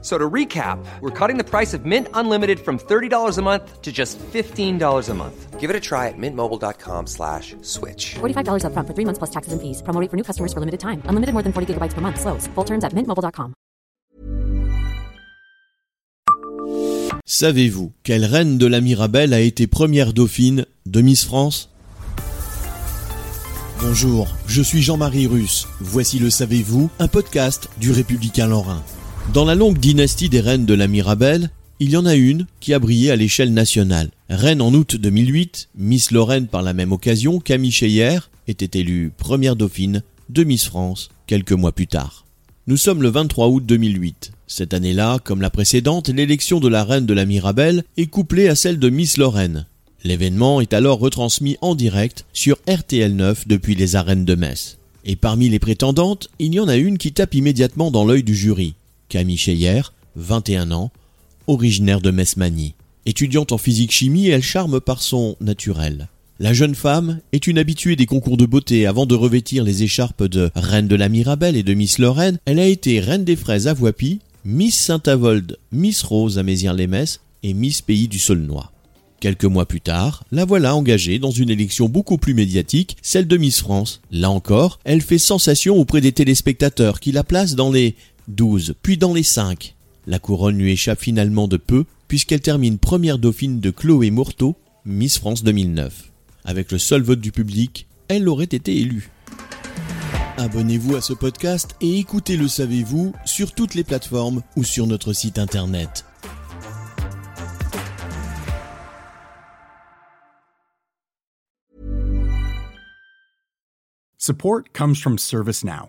So to recap, we're cutting the price of Mint Unlimited from $30 a month to just $15 a month. Give it a try at mintmobile.com slash switch. $45 upfront for three months plus taxes and fees. Promo rate for new customers for limited time. Unlimited more than 40 gigabytes per month. Slows. Full terms at mintmobile.com. Savez-vous quelle reine de la Mirabelle a été première dauphine de Miss France? Bonjour, je suis Jean-Marie Russe. Voici le Savez-vous, un podcast du Républicain Lorrain. Dans la longue dynastie des reines de la Mirabelle, il y en a une qui a brillé à l'échelle nationale. Reine en août 2008, Miss Lorraine par la même occasion, Camille Cheyer était élue première dauphine de Miss France quelques mois plus tard. Nous sommes le 23 août 2008. Cette année-là, comme la précédente, l'élection de la reine de la Mirabelle est couplée à celle de Miss Lorraine. L'événement est alors retransmis en direct sur RTL 9 depuis les arènes de Metz. Et parmi les prétendantes, il y en a une qui tape immédiatement dans l'œil du jury. Camille Cheyer, 21 ans, originaire de Metz-Magny. Étudiante en physique-chimie, elle charme par son naturel. La jeune femme est une habituée des concours de beauté. Avant de revêtir les écharpes de Reine de la Mirabelle et de Miss Lorraine, elle a été Reine des Fraises à Voipy, Miss Saint-Avold, Miss Rose à Mézières-les-Messes et Miss Pays du Saulnois. Quelques mois plus tard, la voilà engagée dans une élection beaucoup plus médiatique, celle de Miss France. Là encore, elle fait sensation auprès des téléspectateurs qui la placent dans les 12, puis dans les 5. La couronne lui échappe finalement de peu, puisqu'elle termine première dauphine de Chloé Mourteau, Miss France 2009. Avec le seul vote du public, elle aurait été élue. Abonnez-vous à ce podcast et écoutez Le Savez-vous sur toutes les plateformes ou sur notre site internet. Support comes from ServiceNow,